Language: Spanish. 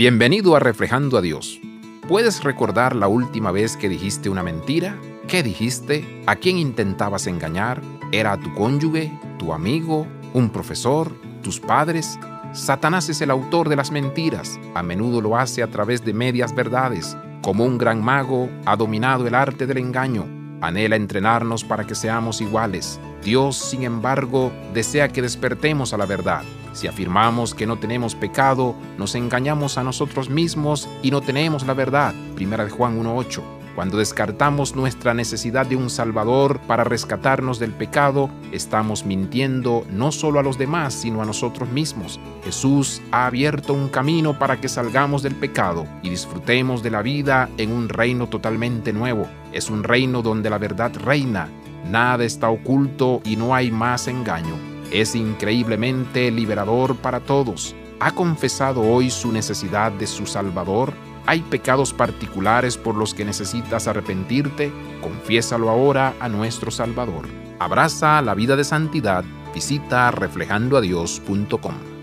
Bienvenido a Reflejando a Dios. ¿Puedes recordar la última vez que dijiste una mentira? ¿Qué dijiste? ¿A quién intentabas engañar? ¿Era tu cónyuge, tu amigo, un profesor, tus padres? Satanás es el autor de las mentiras. A menudo lo hace a través de medias verdades. Como un gran mago, ha dominado el arte del engaño. Anhela entrenarnos para que seamos iguales. Dios, sin embargo, desea que despertemos a la verdad. Si afirmamos que no tenemos pecado, nos engañamos a nosotros mismos y no tenemos la verdad. Primera de Juan 1.8. Cuando descartamos nuestra necesidad de un Salvador para rescatarnos del pecado, estamos mintiendo no solo a los demás, sino a nosotros mismos. Jesús ha abierto un camino para que salgamos del pecado y disfrutemos de la vida en un reino totalmente nuevo. Es un reino donde la verdad reina, nada está oculto y no hay más engaño. Es increíblemente liberador para todos. ¿Ha confesado hoy su necesidad de su Salvador? ¿Hay pecados particulares por los que necesitas arrepentirte? Confiésalo ahora a nuestro Salvador. Abraza la vida de santidad. Visita reflejandoadios.com.